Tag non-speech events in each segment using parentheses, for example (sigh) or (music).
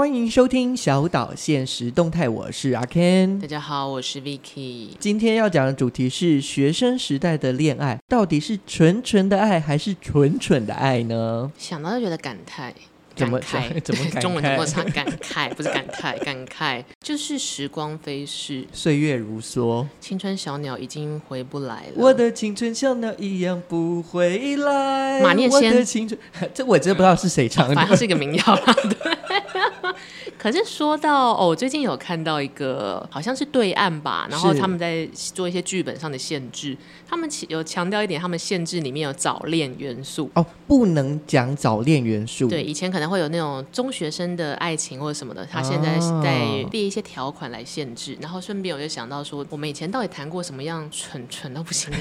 欢迎收听小岛现实动态，我是阿 Ken。大家好，我是 Vicky。今天要讲的主题是学生时代的恋爱，到底是纯纯的爱还是蠢蠢的爱呢？想到就觉得感慨。怎么慨？怎么感慨？(laughs) 中文怎么唱？感慨不是感慨，(laughs) 感慨就是时光飞逝，岁月如梭，青春小鸟已经回不来了。我的青春小鸟一样不回来。马念先，我的青春，(laughs) 这我真的不知道是谁唱的，反正是一个民谣啦。对。(laughs) 可是说到哦，我最近有看到一个，好像是对岸吧，然后他们在做一些剧本上的限制，他们有强调一点，他们限制里面有早恋元素哦，不能讲早恋元素。对，以前可能会有那种中学生的爱情或者什么的，他现在是在列一些条款来限制。哦、然后顺便我就想到说，我们以前到底谈过什么样蠢蠢到不行的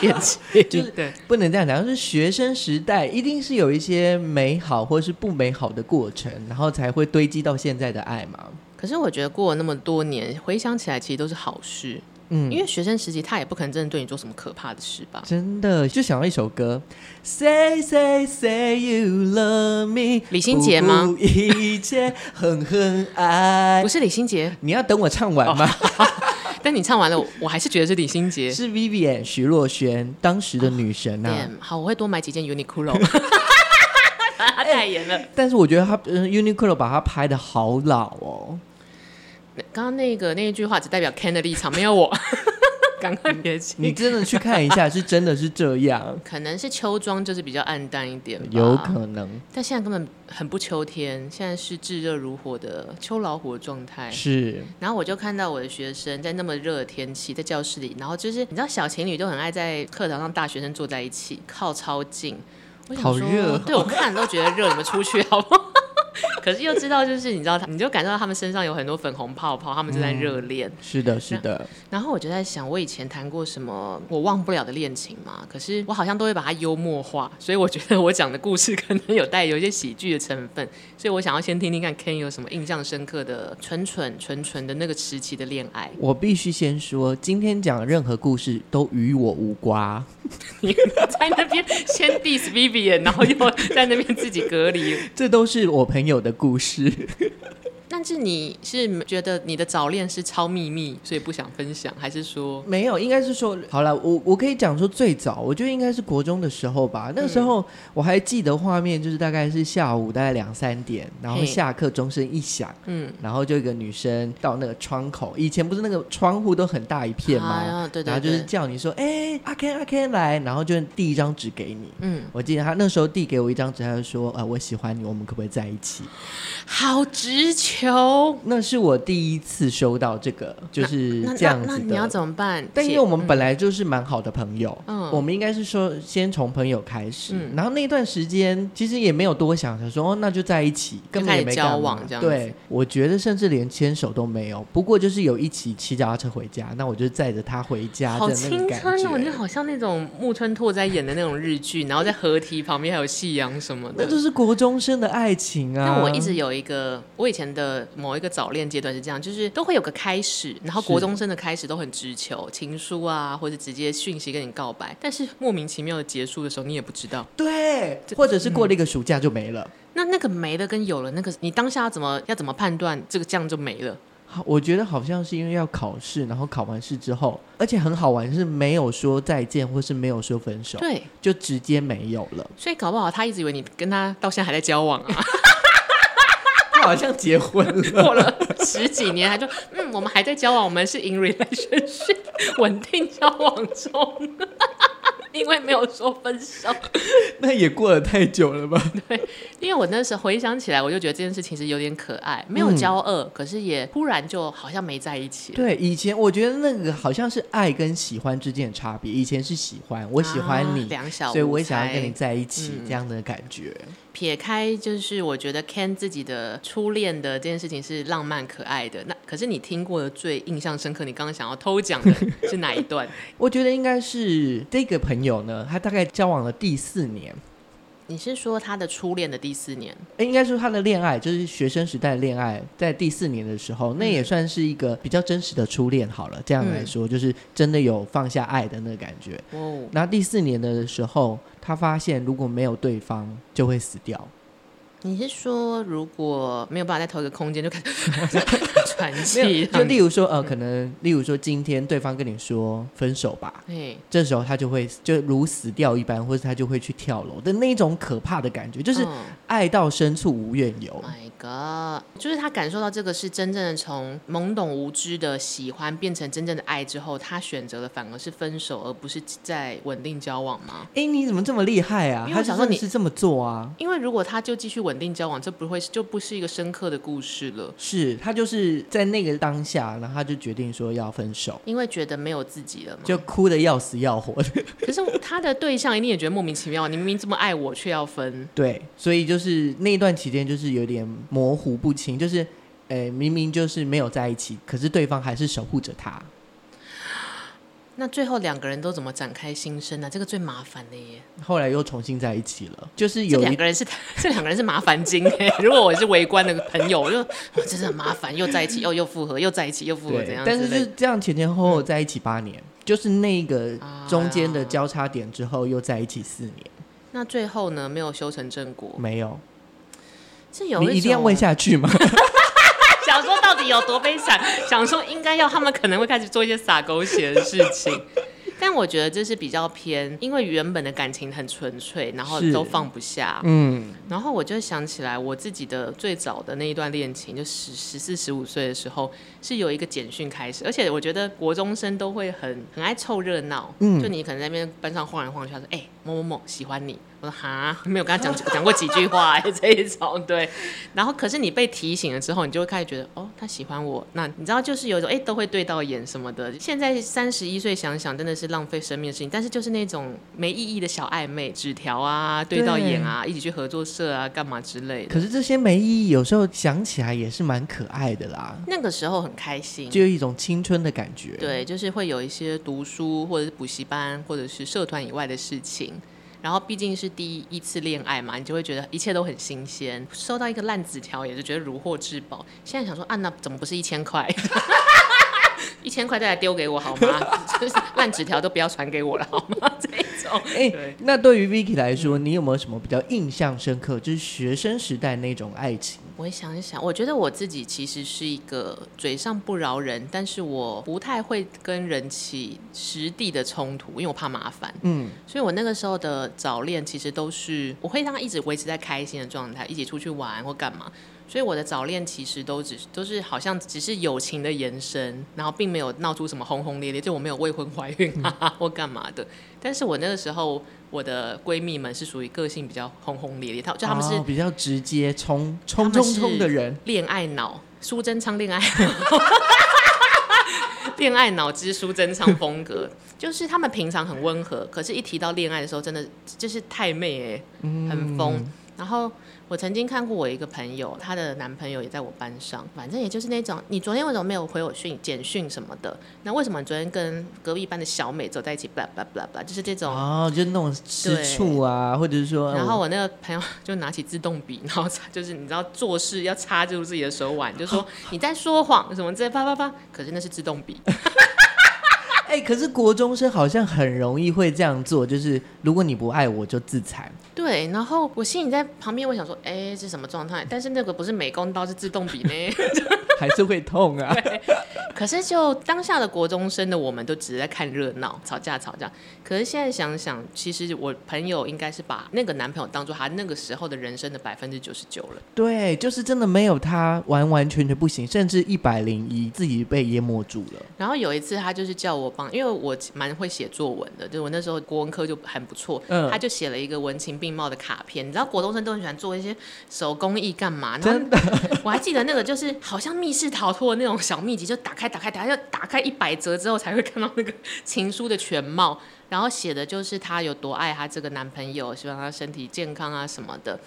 恋情？就是对，不能这样讲，就是学生时代一定是有一些美好或是不美好的过程，然后才会堆积到现在。的爱嘛？可是我觉得过了那么多年，回想起来其实都是好事。嗯，因为学生时期他也不可能真的对你做什么可怕的事吧？真的，就想到一首歌，Say Say Say You Love Me，李心洁吗？不顾一切狠狠爱，不是李心洁，你要等我唱完吗？哦、(laughs) 但你唱完了，我还是觉得是李心洁，(laughs) 是 Vivian 徐若瑄当时的女神啊。Oh, 好，我会多买几件 Uniqlo。(laughs) 他代言了，但是我觉得他嗯，Uniqlo 把他拍的好老哦。刚刚那个那一句话只代表 Ken 的立场，没有我。(laughs) 赶快别急，你真的去看一下，是真的是这样。(laughs) 可能是秋装就是比较暗淡一点，有可能。但现在根本很不秋天，现在是炙热如火的秋老虎的状态。是。然后我就看到我的学生在那么热的天气，在教室里，然后就是你知道小情侣都很爱在课堂上，大学生坐在一起，靠超近。好热，对我看都觉得热，你们出去好不好？(laughs) 可是又知道，就是你知道，他你就感受到他们身上有很多粉红泡泡，他们正在热恋。是的，是的。然后我就在想，我以前谈过什么我忘不了的恋情嘛？可是我好像都会把它幽默化，所以我觉得我讲的故事 (laughs) 可能有带有一些喜剧的成分。所以我想要先听听看 Ken 有什么印象深刻的纯纯纯纯的那个时期的恋爱。我必须先说，今天讲的任何故事都与我无关。(laughs) 你在那边先 diss Vivian，然后又在那边自己隔离，这都是我朋友的故事。但是你是觉得你的早恋是超秘密，所以不想分享，还是说没有？应该是说好了，我我可以讲说最早，我觉得应该是国中的时候吧。那个时候我还记得画面，就是大概是下午大概两三点，然后下课钟声一响，嗯，然后就一个女生到那个窗口，以前不是那个窗户都很大一片吗？啊、对，对，对，然后就是叫你说，哎、欸，阿 Ken 阿 Ken 来，然后就递一张纸给你。嗯，我记得他那时候递给我一张纸，他就说，呃，我喜欢你，我们可不可以在一起？好直球，那是我第一次收到这个，就是这样子的。你要怎么办？但因为我们本来就是蛮好的朋友，嗯，我们应该是说先从朋友开始，嗯，然后那段时间其实也没有多想，想说哦，那就在一起，根本也没交往这样。对，我觉得甚至连牵手都没有。不过就是有一起骑脚踏车回家，那我就载着他回家。好青春哦，就好像那种木村拓哉演的那种日剧，然后在河堤旁边还有夕阳什么的，那就是国中生的爱情啊。那我一直有一个，我以前的某一个早恋阶段是这样，就是都会有个开始，然后国中生的开始都很直球，情书啊，或者直接讯息跟你告白，但是莫名其妙的结束的时候，你也不知道，对，或者是过了一个暑假就没了。嗯、那那个没了跟有了，那个你当下要怎么要怎么判断这个这样就没了？我觉得好像是因为要考试，然后考完试之后，而且很好玩，是没有说再见，或是没有说分手，对，就直接没有了。所以搞不好他一直以为你跟他到现在还在交往啊。(laughs) 好像结婚了，过了十几年，还说嗯，我们还在交往，我们是 in relationship，稳定交往中，因为没有说分手。那也过了太久了吧？对，因为我那时候回想起来，我就觉得这件事其实有点可爱，没有交恶，嗯、可是也突然就好像没在一起。对，以前我觉得那个好像是爱跟喜欢之间的差别，以前是喜欢，我喜欢你，啊、所以我也想要跟你在一起，嗯、这样的感觉。撇开就是我觉得 Ken 自己的初恋的这件事情是浪漫可爱的，那可是你听过的最印象深刻，你刚刚想要偷讲的 (laughs) 是哪一段？我觉得应该是这个朋友呢，他大概交往了第四年。你是说他的初恋的第四年？哎，应该说他的恋爱就是学生时代的恋爱，在第四年的时候，那也算是一个比较真实的初恋。好了，这样来说，嗯、就是真的有放下爱的那个感觉。哦，然后第四年的时候，他发现如果没有对方，就会死掉。你是说，如果没有办法在同一个空间，就开始 (laughs) 喘气？就例如说，呃，可能例如说，今天对方跟你说分手吧，对，这时候他就会就如死掉一般，或者他就会去跳楼的那种可怕的感觉，就是爱到深处无怨尤。Oh my god！就是他感受到这个是真正的从懵懂无知的喜欢变成真正的爱之后，他选择的反而是分手，而不是在稳定交往吗？哎，你怎么这么厉害啊？他想说你是这么做啊？因为如果他就继续稳。稳定交往，这不会就不是一个深刻的故事了。是他就是在那个当下，然后他就决定说要分手，因为觉得没有自己了嘛，就哭的要死要活的。可是他的对象一定也觉得莫名其妙，你明明这么爱我，却要分。(laughs) 对，所以就是那一段期间就是有点模糊不清，就是诶，明明就是没有在一起，可是对方还是守护着他。那最后两个人都怎么展开心声呢？这个最麻烦的耶。后来又重新在一起了，就是有两个人是 (laughs) 这两个人是麻烦精哎。(laughs) 如果我是围观的朋友，我就我真的很麻烦，又在一起又又复合，又在一起又复合，怎样？但是就是这样前前后后在一起八年，嗯、就是那个中间的交叉点之后又在一起四年。啊、那最后呢？没有修成正果？没有。这有你一定要问下去吗？(laughs) 有多悲惨？想说应该要他们可能会开始做一些洒狗血的事情，(laughs) 但我觉得这是比较偏，因为原本的感情很纯粹，然后都放不下。嗯，然后我就想起来我自己的最早的那一段恋情，就十十四十五岁的时候，是有一个简讯开始，而且我觉得国中生都会很很爱凑热闹。嗯，就你可能在那边班上晃来晃去，他说：“哎、欸，某某某喜欢你。”我说哈，(laughs) 没有跟他讲讲过几句话哎，(laughs) 这一种对。然后可是你被提醒了之后，你就会开始觉得哦，他喜欢我。那你知道就是有一种哎，都会对到眼什么的。现在三十一岁想想，真的是浪费生命的事情。但是就是那种没意义的小暧昧，纸条啊，对到眼啊，一起去合作社啊，干嘛之类的。可是这些没意义，有时候想起来也是蛮可爱的啦。那个时候很开心，就有一种青春的感觉。对，就是会有一些读书或者是补习班或者是社团以外的事情。然后毕竟是第一次恋爱嘛，你就会觉得一切都很新鲜。收到一个烂纸条，也是觉得如获至宝。现在想说，啊，那怎么不是一千块？(laughs) 一千块再来丢给我好吗？就是烂纸条都不要传给我了好吗？(laughs) 这种。哎，对那对于 Vicky 来说，你有没有什么比较印象深刻，就是学生时代那种爱情？我想一想，我觉得我自己其实是一个嘴上不饶人，但是我不太会跟人起实地的冲突，因为我怕麻烦。嗯，所以我那个时候的早恋其实都是我会让他一直维持在开心的状态，一起出去玩或干嘛。所以我的早恋其实都只都是好像只是友情的延伸，然后并没有闹出什么轰轰烈烈，就我没有未婚怀孕啊或干嘛的。但是我那个时候。我的闺蜜们是属于个性比较轰轰烈烈，她就她们是、哦、比较直接冲冲冲冲的人，恋爱脑，苏贞昌恋爱，(laughs) 恋爱脑之苏贞昌风格，就是他们平常很温和，可是一提到恋爱的时候，真的就是太妹哎、欸，很疯，嗯、然后。我曾经看过我一个朋友，她的男朋友也在我班上，反正也就是那种，你昨天为什么没有回我讯简讯什么的？那为什么你昨天跟隔壁班的小美走在一起？巴拉巴拉巴拉，就是这种哦，就是那种吃醋啊，或者是说，然后我那个朋友就拿起自动笔，然后就是你知道做事要插住自己的手腕，就说你在说谎什么之类，啪啪啪，可是那是自动笔。哎、可是国中生好像很容易会这样做，就是如果你不爱我，就自残。对，然后我心里在旁边，我想说，哎、是什么状态？但是那个不是美工刀，是自动笔呢，(laughs) 还是会痛啊。(laughs) 对。可是就当下的国中生的我们，都只是在看热闹，吵架吵架。可是现在想想，其实我朋友应该是把那个男朋友当做他那个时候的人生的百分之九十九了。对，就是真的没有他，完完全全不行，甚至一百零一，自己被淹没住了。然后有一次，他就是叫我帮。因为我蛮会写作文的，就我那时候国文科就很不错，嗯、他就写了一个文情并茂的卡片。你知道国中生都很喜欢做一些手工艺干嘛？真的，(laughs) 我还记得那个就是好像密室逃脱的那种小秘籍，就打开打开打开，要打开一百折之后才会看到那个情书的全貌。然后写的就是她有多爱她这个男朋友，希望他身体健康啊什么的。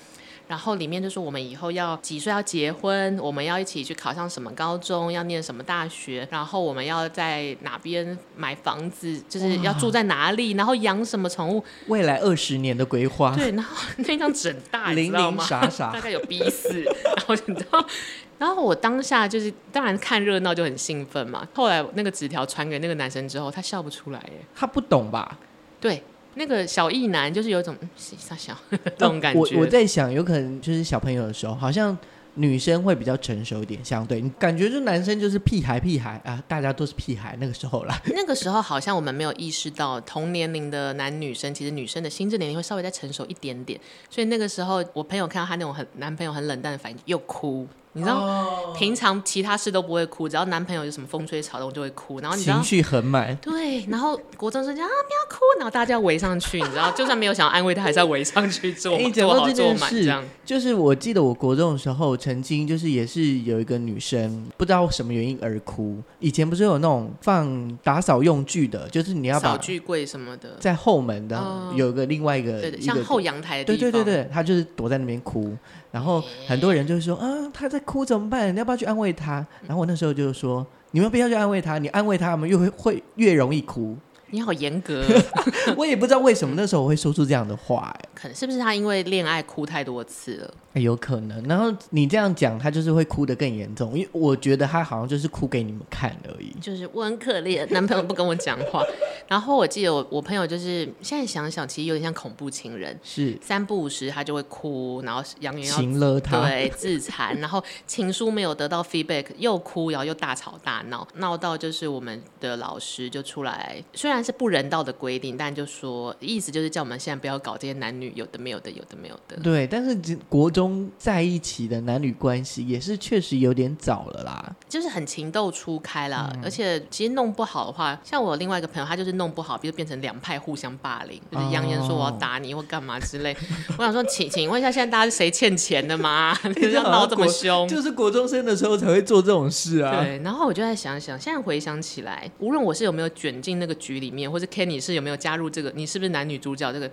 然后里面就说我们以后要几岁要结婚，我们要一起去考上什么高中，要念什么大学，然后我们要在哪边买房子，就是要住在哪里，然后养什么宠物，未来二十年的规划。(laughs) 对，然后那张纸大，零零傻傻，大概有 B 四，然后你知道，(laughs) 然后我当下就是当然看热闹就很兴奋嘛。后来那个纸条传给那个男生之后，他笑不出来耶，他不懂吧？对。那个小意男就是有一种傻小这种感觉。我我在想，有可能就是小朋友的时候，好像。女生会比较成熟一点，相对你感觉就男生就是屁孩屁孩啊，大家都是屁孩那个时候啦。(laughs) 那个时候好像我们没有意识到同年龄的男女生，其实女生的心智年龄会稍微再成熟一点点，所以那个时候我朋友看到他那种很男朋友很冷淡的反应，又哭。你知道，oh. 平常其他事都不会哭，只要男朋友有什么风吹草动就会哭。然后你知道情绪很满。对，然后国中生讲啊不要哭，然后大家围上去，你知道，就算没有想要安慰他，还是要围上去做，欸、做好做满这样。就是我记得我国中的时候，曾经就是也是有一个女生，不知道什么原因而哭。以前不是有那种放打扫用具的，就是你要把扫具柜什么的，在后门的有一个另外一个，对的，一个像后阳台的地方。对对对对，她就是躲在那边哭。然后很多人就说啊，他在哭怎么办？你要不要去安慰他？然后我那时候就说，你们不要去安慰他，你安慰他，我们越会会越容易哭。你好严格，(laughs) 我也不知道为什么那时候我会说出这样的话。哎，可能是不是他因为恋爱哭太多次了？有可能。然后你这样讲，他就是会哭得更严重，因为我觉得他好像就是哭给你们看而已。就是我很可怜，男朋友不跟我讲话。(laughs) 然后我记得我我朋友就是现在想想，其实有点像恐怖情人，是三不五时他就会哭，然后扬言要情勒他，对，自残，然后情书没有得到 feedback，又哭，然后又大吵大闹，闹到就是我们的老师就出来，虽然是不人道的。规定，但就说意思就是叫我们现在不要搞这些男女有的没有的，有的没有的。对，但是国中在一起的男女关系也是确实有点早了啦，就是很情窦初开啦。嗯、而且其实弄不好的话，像我另外一个朋友，他就是弄不好，比如变成两派互相霸凌，就是扬言说我要打你或干嘛之类。哦、我想说，请请问一下，现在大家是谁欠钱的吗？(laughs) 你要闹这么凶？就是国中生的时候才会做这种事啊。对，然后我就在想想，现在回想起来，无论我是有没有卷进那个局里面，或者 Kenny 是有没有加入这个？你是不是男女主角？这个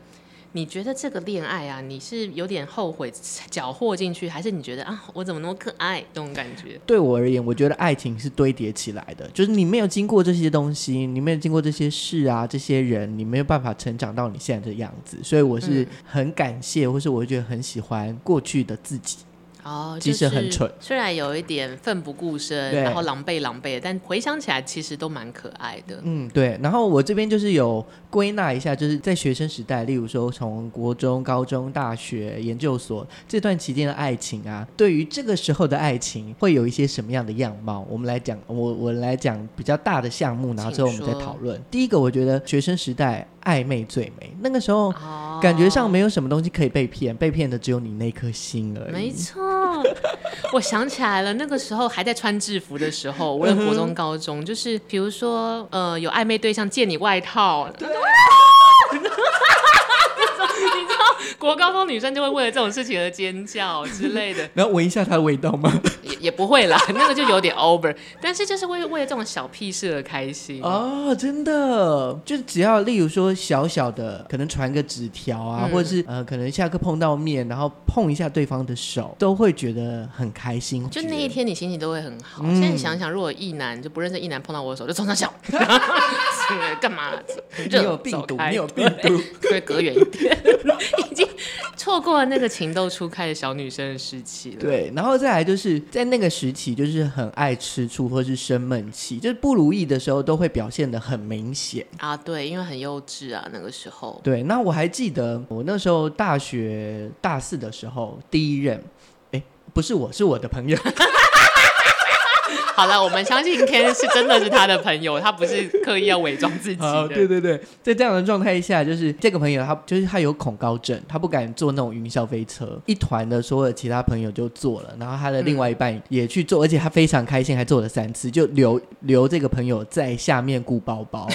你觉得这个恋爱啊，你是有点后悔搅和进去，还是你觉得啊，我怎么那么可爱？这种感觉？对我而言，我觉得爱情是堆叠起来的，就是你没有经过这些东西，你没有经过这些事啊，这些人，你没有办法成长到你现在的样子。所以我是很感谢，或是我觉得很喜欢过去的自己。哦，其实很蠢，虽然有一点奋不顾身，然后狼狈狼狈的，但回想起来其实都蛮可爱的。嗯，对。然后我这边就是有归纳一下，就是在学生时代，例如说从国中、高中、大学、研究所这段期间的爱情啊，对于这个时候的爱情会有一些什么样的样貌？我们来讲，我我来讲比较大的项目，然后之后我们再讨论。第一个，我觉得学生时代暧昧最美，那个时候感觉上没有什么东西可以被骗，被骗的只有你那颗心而已。没错。(laughs) 我想起来了，那个时候还在穿制服的时候，无论国中、高中，就是比如说，呃，有暧昧对象借你外套。对 (laughs) 你知道，国高中女生就会为了这种事情而尖叫之类的，(laughs) 然后闻一下它的味道吗？也也不会啦，(laughs) 那个就有点 over。但是就是为为了这种小屁事而开心哦，真的，就只要例如说小小的，可能传个纸条啊，嗯、或者是呃，可能下课碰到面，然后碰一下对方的手，都会觉得很开心。就那一天你心情都会很好。嗯、现在你想想，如果一男就不认识一男碰到我的手，就冲上笑，(laughs) 干嘛？你有病毒，你有病毒，会隔远一点。已经错过了那个情窦初开的小女生的时期了。对，然后再来就是在那个时期，就是很爱吃醋或是生闷气，就是不如意的时候都会表现得很明显啊。对，因为很幼稚啊，那个时候。对，那我还记得我那时候大学大四的时候，第一任，哎，不是我，是我的朋友。(laughs) 好了，我们相信 Ken 是真的是他的朋友，他不是刻意要伪装自己的。(laughs) 对对对，在这样的状态下，就是这个朋友他就是他有恐高症，他不敢坐那种云霄飞车。一团的所有的其他朋友就坐了，然后他的另外一半也去坐，而且他非常开心，还坐了三次，就留留这个朋友在下面顾包包。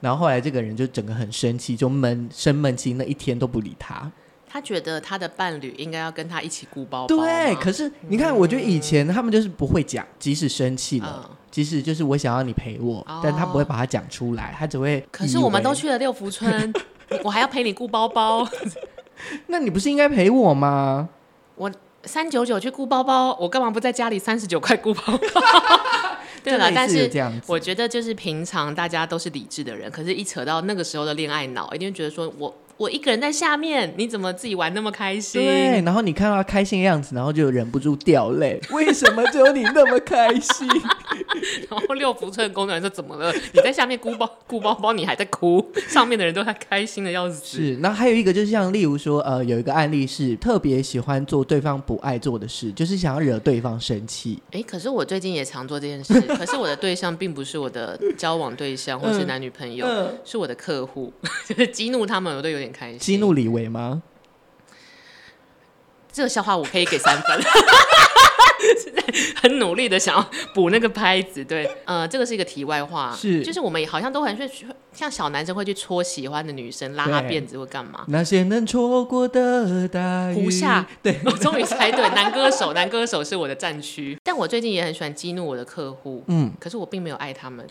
然后后来这个人就整个很生气，就闷生闷气，那一天都不理他。他觉得他的伴侣应该要跟他一起顾包包。对，可是你看，我觉得以前他们就是不会讲，即使生气了，嗯、即使就是我想要你陪我，哦、但他不会把它讲出来，他只会。可是我们都去了六福村，我还要陪你顾包包，(laughs) 那你不是应该陪我吗？我三九九去顾包包，我干嘛不在家里三十九块顾包包？(laughs) 对了，但是我觉得就是平常大家都是理智的人，可是一扯到那个时候的恋爱脑，一定会觉得说我。我一个人在下面，你怎么自己玩那么开心？对，然后你看到他开心的样子，然后就忍不住掉泪。为什么只有你那么开心？(laughs) 然后六福村的工作人员说：“怎么了？你在下面哭包哭包包，你还在哭，上面的人都还开心的要死。”是，那还有一个就是像例如说，呃，有一个案例是特别喜欢做对方不爱做的事，就是想要惹对方生气。哎，可是我最近也常做这件事，可是我的对象并不是我的交往对象或是男女朋友，嗯嗯、是我的客户，(laughs) 就是激怒他们，我都有点开心。激怒李维吗？这个笑话我可以给三分。(laughs) 很努力的想要补那个拍子，对，(laughs) 呃，这个是一个题外话，是，就是我们好像都很会像小男生会去戳喜欢的女生，拉她辫子或干嘛。那些能错过的大雨。胡夏，(laughs) 对，我终于猜对，男歌手，男歌手是我的战区。但我最近也很喜欢激怒我的客户，嗯，可是我并没有爱他们。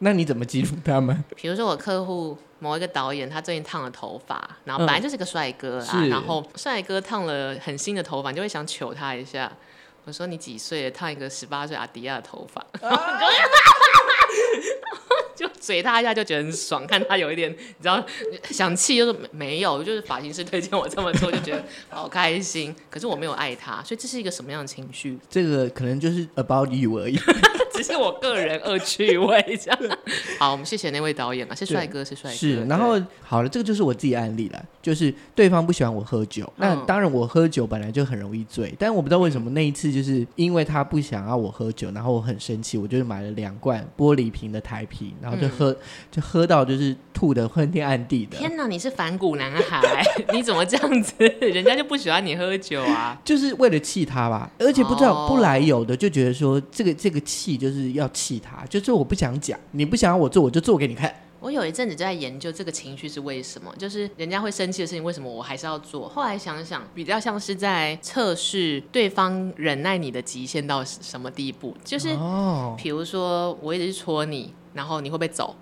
那你怎么激怒他们？比如说我客户某一个导演，他最近烫了头发，然后本来就是个帅哥啦，嗯、然后帅哥烫了很新的头发，你就会想糗他一下。我说你几岁？烫一个十八岁阿迪亚的头发，啊、(laughs) 就嘴他一下，就觉得很爽。(laughs) 看他有一点，你知道，想气就是没有，就是发型师推荐我这么做，就觉得好开心。(laughs) 可是我没有爱他，所以这是一个什么样的情绪？这个可能就是 about you 而已。(laughs) 只是我个人恶趣味这样。好，我们谢谢那位导演啊，是帅哥，是帅哥。是，然后好了，这个就是我自己案例了，就是对方不喜欢我喝酒，那当然我喝酒本来就很容易醉，但我不知道为什么那一次就是因为他不想要我喝酒，然后我很生气，我就买了两罐玻璃瓶的台啤，然后就喝，就喝到就是吐的昏天暗地的。天哪，你是反骨男孩，你怎么这样子？人家就不喜欢你喝酒啊？就是为了气他吧，而且不知道不来由的就觉得说这个这个气。就是要气他，就是我不想讲，你不想要我做，我就做给你看。我有一阵子就在研究这个情绪是为什么，就是人家会生气的事情，为什么我还是要做？后来想想，比较像是在测试对方忍耐你的极限到什么地步。就是，哦，比如说我一直去戳你，然后你会不会走？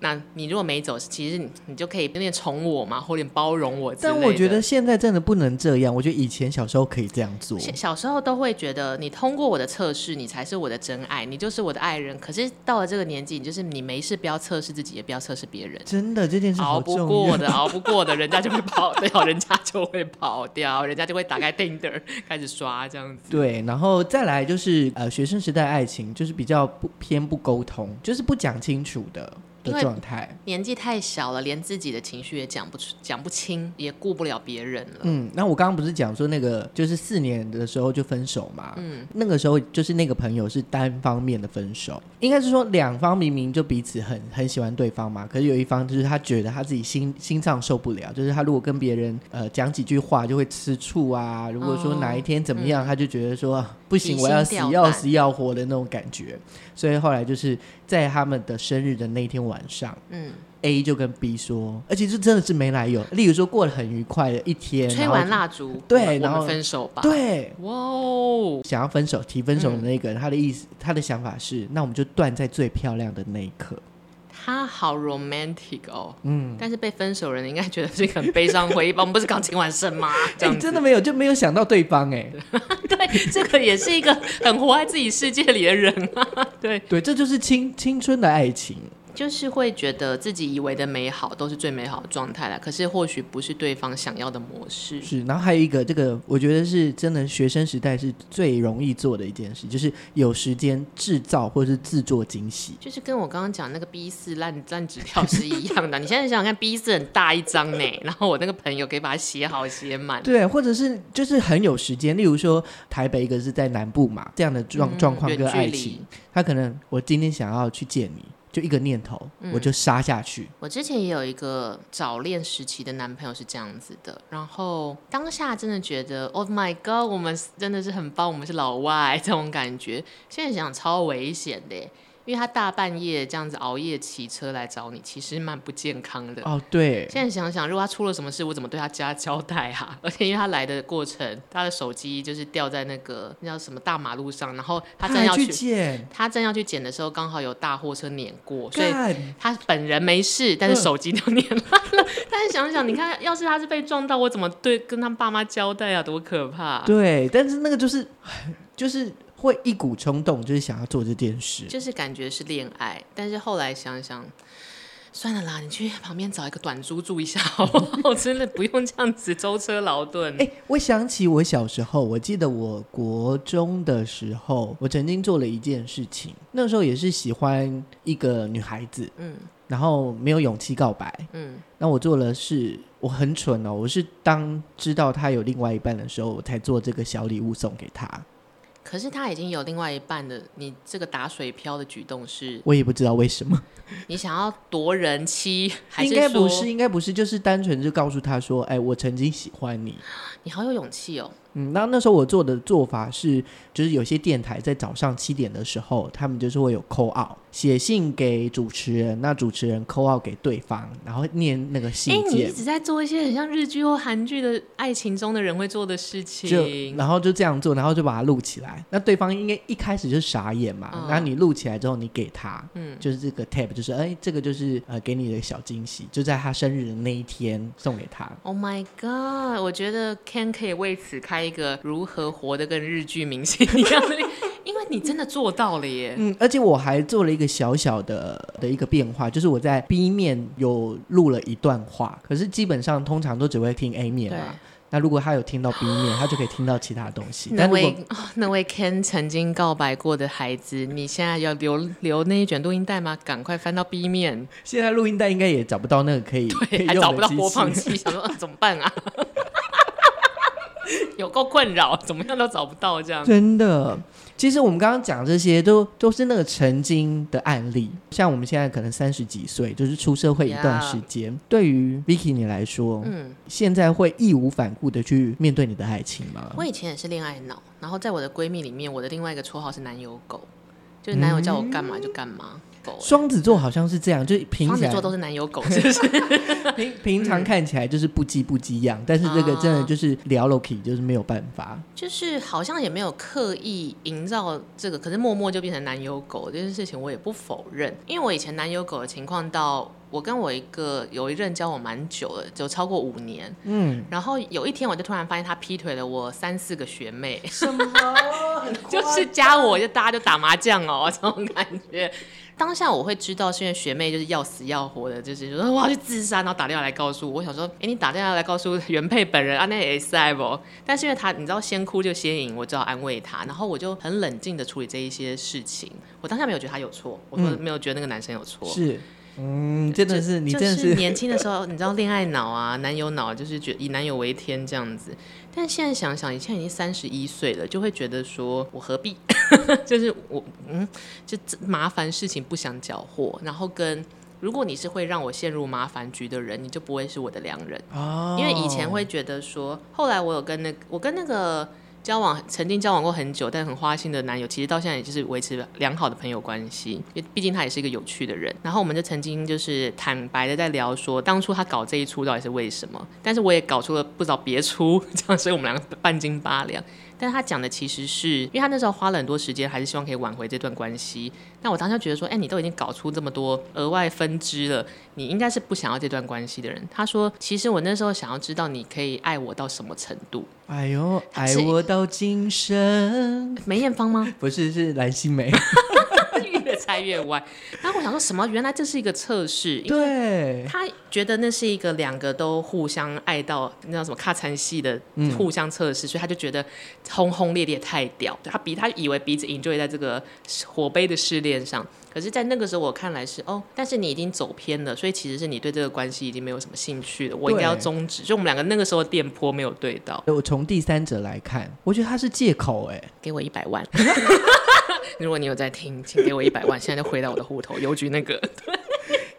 那你如果没走，其实你你就可以有点宠我嘛，或者包容我。但我觉得现在真的不能这样。我觉得以前小时候可以这样做。小时候都会觉得你通过我的测试，你才是我的真爱，你就是我的爱人。可是到了这个年纪，你就是你没事不要测试自己，也不要测试别人。真的这件事熬不过的，熬不过的，人家就会跑掉，人家就会跑掉，人家就会打开 Tinder 开始刷这样子。对，然后再来就是呃，学生时代爱情就是比较不偏不沟通，就是不讲清楚的。的状态，年纪太小了，连自己的情绪也讲不出、讲不清，也顾不了别人了。嗯，那我刚刚不是讲说那个就是四年的时候就分手嘛？嗯，那个时候就是那个朋友是单方面的分手，应该是说两方明明就彼此很很喜欢对方嘛，可是有一方就是他觉得他自己心心脏受不了，就是他如果跟别人呃讲几句话就会吃醋啊，如果说哪一天怎么样，哦嗯、他就觉得说不行，我要死要死要活的那种感觉，所以后来就是在他们的生日的那天晚上。晚上，嗯，A 就跟 B 说，而且这真的是没来由。例如说，过得很愉快的一天，吹完蜡烛，对，然后分手吧。对，哇哦，想要分手、提分手的那个人，嗯、他的意思，他的想法是，那我们就断在最漂亮的那一刻。他好 romantic 哦，嗯，但是被分手人应该觉得是一个很悲伤回忆吧？(laughs) 我们不是刚庆完生吗？这样、欸、真的没有，就没有想到对方哎。(laughs) 对，这个也是一个很活在自己世界里的人啊。对对，这就是青青春的爱情。就是会觉得自己以为的美好都是最美好的状态了，可是或许不是对方想要的模式。是，然后还有一个，这个我觉得是真的，学生时代是最容易做的一件事，就是有时间制造或者是制作惊喜。就是跟我刚刚讲那个 B 四烂烂纸条是一样的。你现在想想看，B 四很大一张呢，然后我那个朋友可以把它写好写满。对，或者是就是很有时间，例如说台北一个是在南部嘛，这样的状状况跟爱情，他可能我今天想要去见你。就一个念头，嗯、我就杀下去。我之前也有一个早恋时期的男朋友是这样子的，然后当下真的觉得，Oh my God，我们真的是很棒，我们是老外这种感觉。现在想想超危险的。因为他大半夜这样子熬夜骑车来找你，其实蛮不健康的。哦，对。现在想想，如果他出了什么事，我怎么对他家交代啊？而 (laughs) 且因为他来的过程，他的手机就是掉在那个那叫什么大马路上，然后他正要去捡，他正要去捡的时候，刚好有大货车碾过，所以他本人没事，但是手机就碾烂了。嗯、(laughs) 但是想想，你看，要是他是被撞到，我怎么对跟他爸妈交代啊？多可怕！对，但是那个就是就是。会一股冲动，就是想要做这件事，就是感觉是恋爱，但是后来想想，算了啦，你去旁边找一个短租住一下好不好？真的不用这样子舟车劳顿。哎、欸，我想起我小时候，我记得我国中的时候，我曾经做了一件事情。那时候也是喜欢一个女孩子，嗯，然后没有勇气告白，嗯，那我做了是，我很蠢哦，我是当知道她有另外一半的时候，我才做这个小礼物送给她。可是他已经有另外一半的，你这个打水漂的举动是？我也不知道为什么。(laughs) 你想要夺人妻，还是应该不是？应该不是，就是单纯就告诉他说：“哎，我曾经喜欢你。”你好有勇气哦。嗯，那那时候我做的做法是，就是有些电台在早上七点的时候，他们就是会有 call out，写信给主持人，那主持人 call out 给对方，然后念那个信件。哎，你一直在做一些很像日剧或韩剧的爱情中的人会做的事情。就然后就这样做，然后就把它录起来。那对方应该一开始就傻眼嘛，嗯、然后你录起来之后，你给他，嗯，就是这个 tape，就是哎，这个就是呃给你的小惊喜，就在他生日的那一天送给他。Oh my god！我觉得 Ken 可以为此开一个如何。活得跟日剧明星一样的，(laughs) 因为你真的做到了耶。嗯，而且我还做了一个小小的的一个变化，就是我在 B 面有录了一段话，可是基本上通常都只会听 A 面嘛。那如果他有听到 B 面，他就可以听到其他东西。那位那位 Ken 曾经告白过的孩子，你现在要留留那一卷录音带吗？赶快翻到 B 面。现在录音带应该也找不到那个可以，对，还找不到播放器，想说、啊、怎么办啊？(laughs) (laughs) 有够困扰，怎么样都找不到这样。真的，其实我们刚刚讲这些都都是那个曾经的案例。像我们现在可能三十几岁，就是出社会一段时间。对于 Vicky 你来说，嗯，现在会义无反顾的去面对你的爱情吗？我以前也是恋爱脑，然后在我的闺蜜里面，我的另外一个绰号是男友狗，就是男友叫我干嘛就干嘛。嗯双子座好像是这样，就平常双子座都是男友狗，是不是？(laughs) 平平常看起来就是不羁不羁样，但是这个真的就是聊 Loki 就是没有办法，就是好像也没有刻意营造这个，可是默默就变成男友狗这件事情，我也不否认，因为我以前男友狗的情况到。我跟我一个有一任交往蛮久了，就超过五年。嗯，然后有一天我就突然发现他劈腿了我三四个学妹。什么？(laughs) 就是加我就大家就打麻将哦，这种感觉。当下我会知道是因为学妹就是要死要活的，就是说我要去自杀，然后打电话来告诉我。我想说，哎，你打电话来告诉原配本人啊，那也是不？(laughs) 但是因为他你知道先哭就先赢，我只好安慰他，然后我就很冷静的处理这一些事情。我当下没有觉得他有错，我说没有觉得那个男生有错。是。嗯，真的是你真的是，是年轻的时候，你知道恋爱脑啊，男友脑，就是觉得以男友为天这样子。但现在想想，以前已经三十一岁了，就会觉得说我何必？(laughs) 就是我嗯，就麻烦事情不想搅和。然后跟如果你是会让我陷入麻烦局的人，你就不会是我的良人。哦。因为以前会觉得说，后来我有跟那个，我跟那个。交往曾经交往过很久，但很花心的男友，其实到现在也就是维持良好的朋友关系，因为毕竟他也是一个有趣的人。然后我们就曾经就是坦白的在聊说，当初他搞这一出到底是为什么？但是我也搞出了不少别出，(laughs) 这样，所以我们两个半斤八两。但是他讲的其实是，因为他那时候花了很多时间，还是希望可以挽回这段关系。那我当时觉得说，哎、欸，你都已经搞出这么多额外分支了，你应该是不想要这段关系的人。他说，其实我那时候想要知道你可以爱我到什么程度。哎呦，爱我到今生。梅艳芳吗？不是，是蓝心湄。(laughs) 越猜越歪，然后我想说什么？原来这是一个测试，因为，他觉得那是一个两个都互相爱到那叫什么卡惨戏的互相测试，嗯，所以他就觉得轰轰烈烈太屌，他比他以为彼此 enjoy 在这个火杯的试炼上，可是，在那个时候我看来是哦，但是你已经走偏了，所以其实是你对这个关系已经没有什么兴趣了，我应该要终止，就我们两个那个时候电波没有对到。我从第三者来看，我觉得他是借口，哎，给我一百万。(laughs) 如果你有在听，请给我一百万，现在就回到我的户头，邮局那个。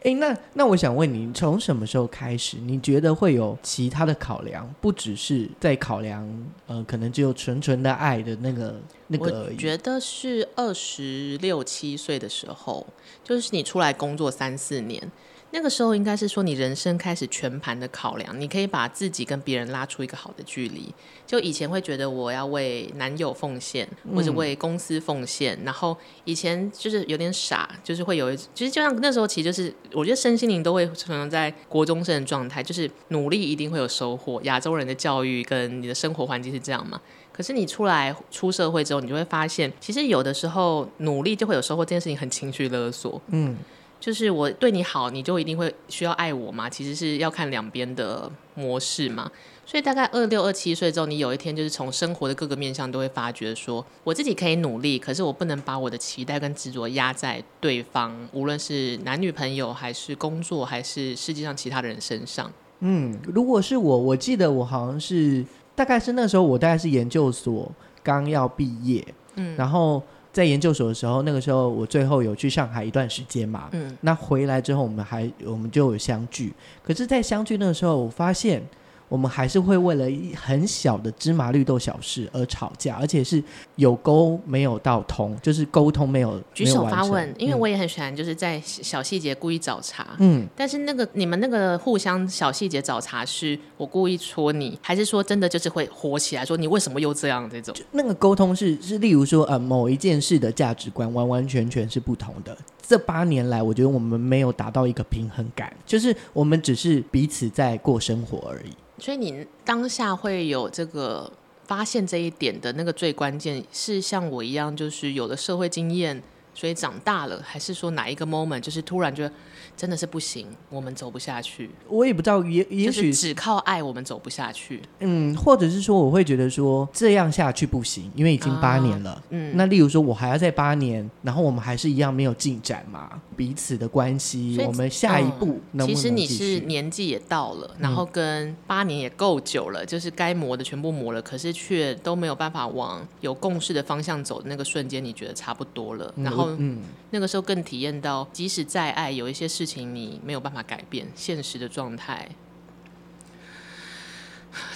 哎、欸，那那我想问你，从什么时候开始，你觉得会有其他的考量，不只是在考量，呃，可能只有纯纯的爱的那个那个而已？我觉得是二十六七岁的时候，就是你出来工作三四年。那个时候应该是说你人生开始全盘的考量，你可以把自己跟别人拉出一个好的距离。就以前会觉得我要为男友奉献，或者为公司奉献，嗯，然后以前就是有点傻，就是会有一，其实就像那时候，其实就是我觉得身心灵都会存在在国中生的状态，就是努力一定会有收获。亚洲人的教育跟你的生活环境是这样嘛？可是你出来出社会之后，你就会发现，其实有的时候努力就会有收获，这件事情很情绪勒索。嗯。就是我对你好，你就一定会需要爱我吗？其实是要看两边的模式嘛。所以大概二六二七岁之后，你有一天就是从生活的各个面向都会发觉说，我自己可以努力，可是我不能把我的期待跟执着压在对方，无论是男女朋友，还是工作，还是世界上其他的人身上。嗯，如果是我，我记得我好像是大概是那时候，我大概是研究所刚要毕业，嗯，然后。在研究所的时候，那个时候我最后有去上海一段时间嘛，嗯，那回来之后我们还我们就有相聚，可是，在相聚那个时候，我发现。我们还是会为了一很小的芝麻绿豆小事而吵架，而且是有沟没有到通，就是沟通没有举手发问。因为我也很喜欢，就是在小细节故意找茬。嗯，但是那个你们那个互相小细节找茬，是我故意戳你，还是说真的就是会火起来，说你为什么又这样？这种那个沟通是是，例如说呃，某一件事的价值观完完全全是不同的。这八年来，我觉得我们没有达到一个平衡感，就是我们只是彼此在过生活而已。所以你当下会有这个发现这一点的那个最关键，是像我一样，就是有了社会经验，所以长大了，还是说哪一个 moment，就是突然就。真的是不行，我们走不下去。我也不知道，也也许只靠爱，我们走不下去。嗯，或者是说，我会觉得说这样下去不行，因为已经八年了。啊、嗯，那例如说，我还要再八年，然后我们还是一样没有进展嘛？彼此的关系，我们下一步能不能、嗯、其实你是年纪也到了，然后跟八年也够久了，就是该磨的全部磨了，可是却都没有办法往有共识的方向走的那个瞬间，你觉得差不多了。然后，嗯，那个时候更体验到，即使再爱，有一些事情。情你没有办法改变现实的状态，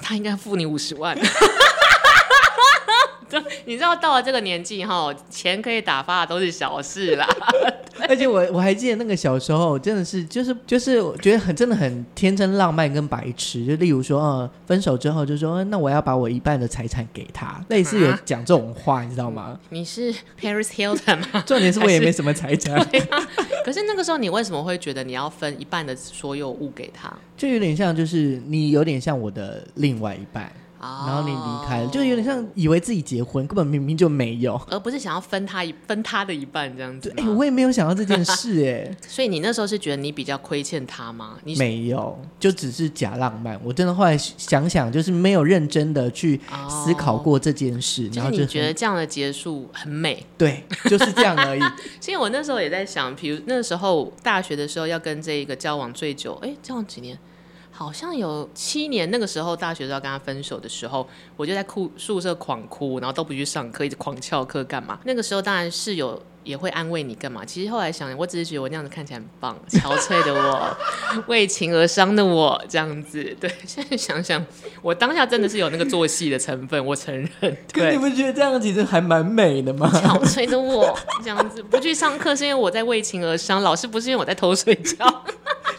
他应该付你五十万。(laughs) 你知道到了这个年纪哈，钱可以打发的都是小事啦。(laughs) 而且我我还记得那个小时候，真的是就是就是我觉得很真的很天真浪漫跟白痴。就例如说，呃，分手之后就说，那我要把我一半的财产给他，类似有讲这种话，你知道吗？你是 Paris Hilton 吗？重点是我也没什么财产。可是那个时候你为什么会觉得你要分一半的所有物给他？就有点像，就是你有点像我的另外一半。然后你离开了，就有点像以为自己结婚，根本明明就没有，而不是想要分他一分他的一半这样子。哎，我也没有想到这件事 (laughs) 哎。所以你那时候是觉得你比较亏欠他吗？你没有，就只是假浪漫。我真的后来想想，就是没有认真的去思考过这件事。然后就你觉得这样的结束很美？对，就是这样而已。(laughs) 所以我那时候也在想，比如那时候大学的时候要跟这一个交往最久，哎，交往几年？好像有七年，那个时候大学都要跟他分手的时候，我就在哭宿舍狂哭，然后都不去上课，一直狂翘课干嘛？那个时候当然室友也会安慰你干嘛？其实后来想，我只是觉得我那样子看起来很棒，憔悴的我，为情而伤的我，这样子。对，现在想想，我当下真的是有那个做戏的成分，我承认。(laughs) (laughs) 对，你不觉得这样其实还蛮美的吗？(laughs) 憔悴的我，这样子不去上课是因为我在为情而伤，老师不是因为我在偷睡觉。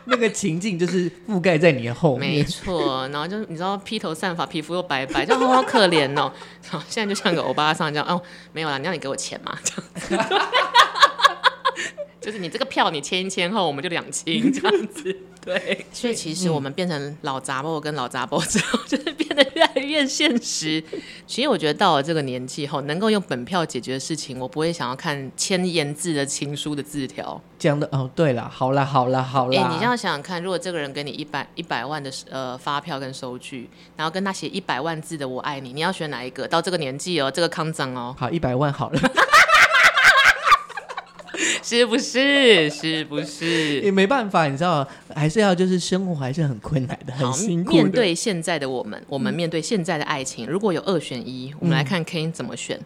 那个情境就是覆盖在你的后面，没错。然后就你知道披头散发，皮肤又白白，就好好可怜哦。(laughs) 然后现在就像个欧巴桑这样，哦，没有啦，你要你给我钱嘛，这样子。就是你这个票你签一签后，我们就两清这样子。(laughs) 对，所以其实我们变成老杂货跟老杂货之后，就是变得越来越现实。其实我觉得到了这个年纪后，能够用本票解决的事情，我不会想要看千言字的情书的字条。讲的哦，对了，好了，好了，好了。哎、欸，你这样想想看，如果这个人给你一百一百万的呃发票跟收据，然后跟他写一百万字的我爱你，你要选哪一个？到这个年纪哦，这个康长哦，好，一百万好了。(laughs) 是不是？(laughs) 是不是？也没办法，你知道，还是要就是生活还是很困难的，很辛苦的。面对现在的我们，我们面对现在的爱情，嗯、如果有二选一，我们来看 Ken 怎么选。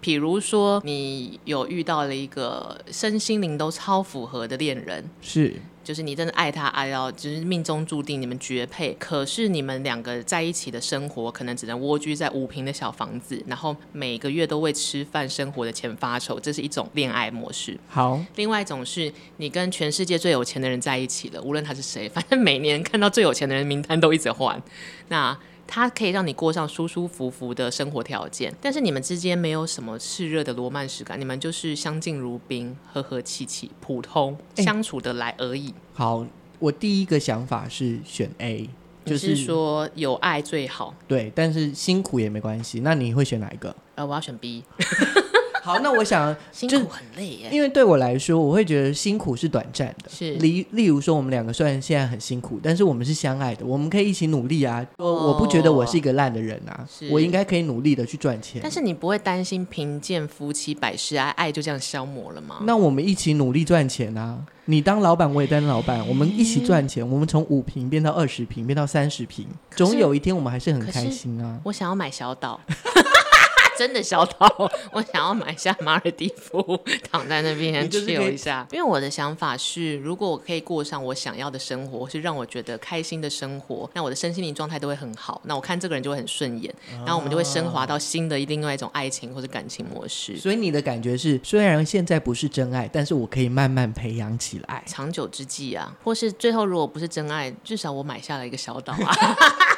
比如说，你有遇到了一个身心灵都超符合的恋人，是。就是你真的爱他爱到，就是命中注定你们绝配。可是你们两个在一起的生活，可能只能蜗居在五平的小房子，然后每个月都为吃饭生活的钱发愁，这是一种恋爱模式。好，另外一种是你跟全世界最有钱的人在一起了，无论他是谁，反正每年看到最有钱的人名单都一直换。那他可以让你过上舒舒服服的生活条件，但是你们之间没有什么炽热的罗曼史感，你们就是相敬如宾，和和气气，普通相处得来而已。欸，好，我第一个想法是选 A，就是说有爱最好。对，但是辛苦也没关系。那你会选哪一个？呃，我要选 B。(laughs) 好，那我想 (laughs) 辛苦很累耶，因为对我来说，我会觉得辛苦是短暂的。是，例例如说，我们两个虽然现在很辛苦，但是我们是相爱的，我们可以一起努力啊。我、哦、我不觉得我是一个烂的人啊，是我应该可以努力的去赚钱。但是你不会担心贫贱夫妻百事哀，爱就这样消磨了吗？那我们一起努力赚钱啊！你当老板，我也当老板，我们一起赚钱。我们从五平变到二十平，变到三十平，总有一天我们还是很开心啊！我想要买小岛。(laughs) (laughs) 真的小岛，(laughs) 我想要买下马尔蒂夫，(laughs) 躺在那边去游一下。因为我的想法是，如果我可以过上我想要的生活，是让我觉得开心的生活，那我的身心灵状态都会很好。那我看这个人就会很顺眼，然后我们就会升华到新的另外一种爱情或者感情模式。所以你的感觉是，虽然现在不是真爱，但是我可以慢慢培养起来，长久之计啊。或是最后如果不是真爱，至少我买下了一个小岛啊。(laughs)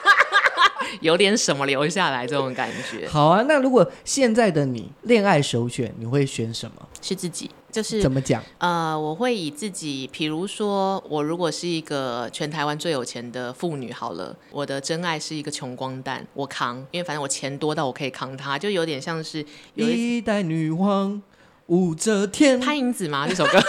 有点什么留下来这种感觉。好啊，那如果现在的你恋爱首选，你会选什么？是自己，就是怎么讲？呃，我会以自己，比如说，我如果是一个全台湾最有钱的妇女，好了，我的真爱是一个穷光蛋，我扛，因为反正我钱多到我可以扛他，就有点像是一代女王武则天，潘迎紫吗？这首歌。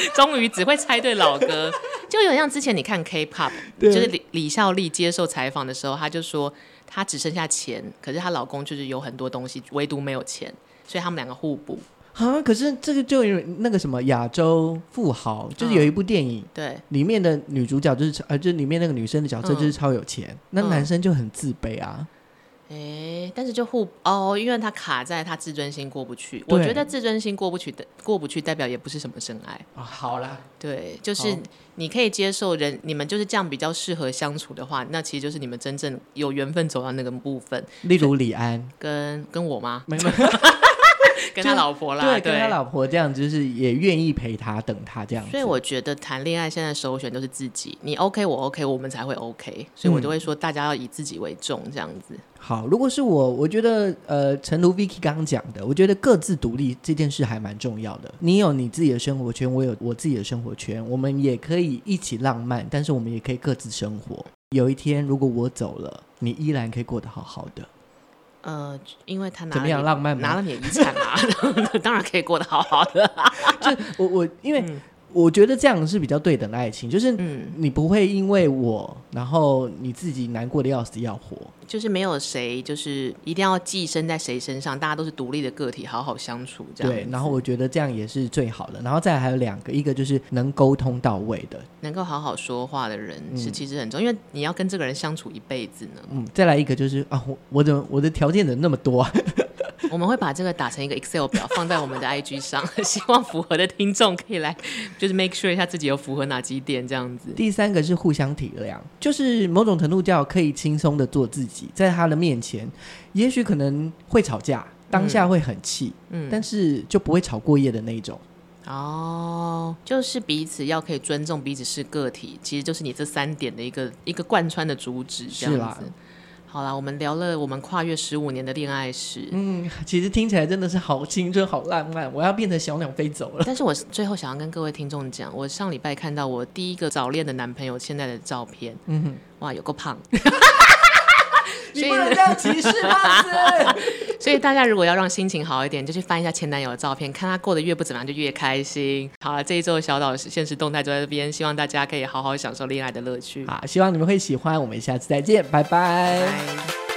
(laughs) 终于只会猜对老歌，(laughs) 就有点像之前你看 K-pop，就是李李孝利接受采访的时候，他就说他只剩下钱，可是她老公就是有很多东西，唯独没有钱，所以他们两个互补。啊，可是这个就有那个什么亚洲富豪，就是有一部电影，对，里面的女主角就是呃，就里面那个女生的角色就是超有钱，那男生就很自卑啊。哎，但是就互哦，因为他卡在他自尊心过不去。我觉得自尊心过不去的过不去，代表也不是什么真爱啊。好啦，对，就是你可以接受人，你们就是这样比较适合相处的话，那其实就是你们真正有缘分走到那个部分。例如李安跟跟我吗？没没。(laughs) 跟他老婆啦，对，跟他老婆这样，就是也愿意陪他，等他这样。所以我觉得谈恋爱现在首选都是自己，你 OK，我 OK，我们才会 OK。所以我就会说，大家要以自己为重，这样子。嗯。好，如果是我，我觉得呃，诚如 Vicky 刚刚讲的，我觉得各自独立这件事还蛮重要的。你有你自己的生活圈，我有我自己的生活圈，我们也可以一起浪漫，但是我们也可以各自生活。有一天，如果我走了，你依然可以过得好好的。呃，因为他拿怎么样浪漫拿了你的遗产嘛，(laughs) 当然可以过得好好的。(laughs) 就我我因为。嗯我觉得这样是比较对等的爱情，就是你不会因为我，然后你自己难过的要死要活，就是没有谁，就是一定要寄生在谁身上，大家都是独立的个体，好好相处这样。对，然后我觉得这样也是最好的。然后再来还有两个，一个就是能沟通到位的，能够好好说话的人是其实很重要，嗯，因为你要跟这个人相处一辈子呢。嗯，再来一个就是啊，我我怎么我的条件怎么那么多啊？(laughs) 我们会把这个打成一个 Excel 表，放在我们的 IG 上，(laughs) 希望符合的听众可以来，就是 make sure 一下自己有符合哪几点这样子。第三个是互相体谅，就是某种程度叫可以轻松的做自己，在他的面前，也许可能会吵架，当下会很气，嗯，但是就不会吵过夜的那种。哦，就是彼此要可以尊重彼此是个体，其实就是你这三点的一个一个贯穿的主旨，这样子。啦。好啦，我们聊了我们跨越十五年的恋爱史。嗯，其实听起来真的是好青春、好浪漫。我要变成小鸟飞走了。但是我最后想要跟各位听众讲，我上礼拜看到我第一个早恋的男朋友现在的照片。嗯哼，哇，有够胖。(laughs) 你不能这样歧视胖子。(laughs) 所以大家如果要让心情好一点，就去翻一下前男友的照片，看他过得越不怎么样，就越开心。好了，这一周的小岛现实动态就在这边，希望大家可以好好享受恋爱的乐趣。好，希望你们会喜欢，我们下次再见，拜拜。拜拜。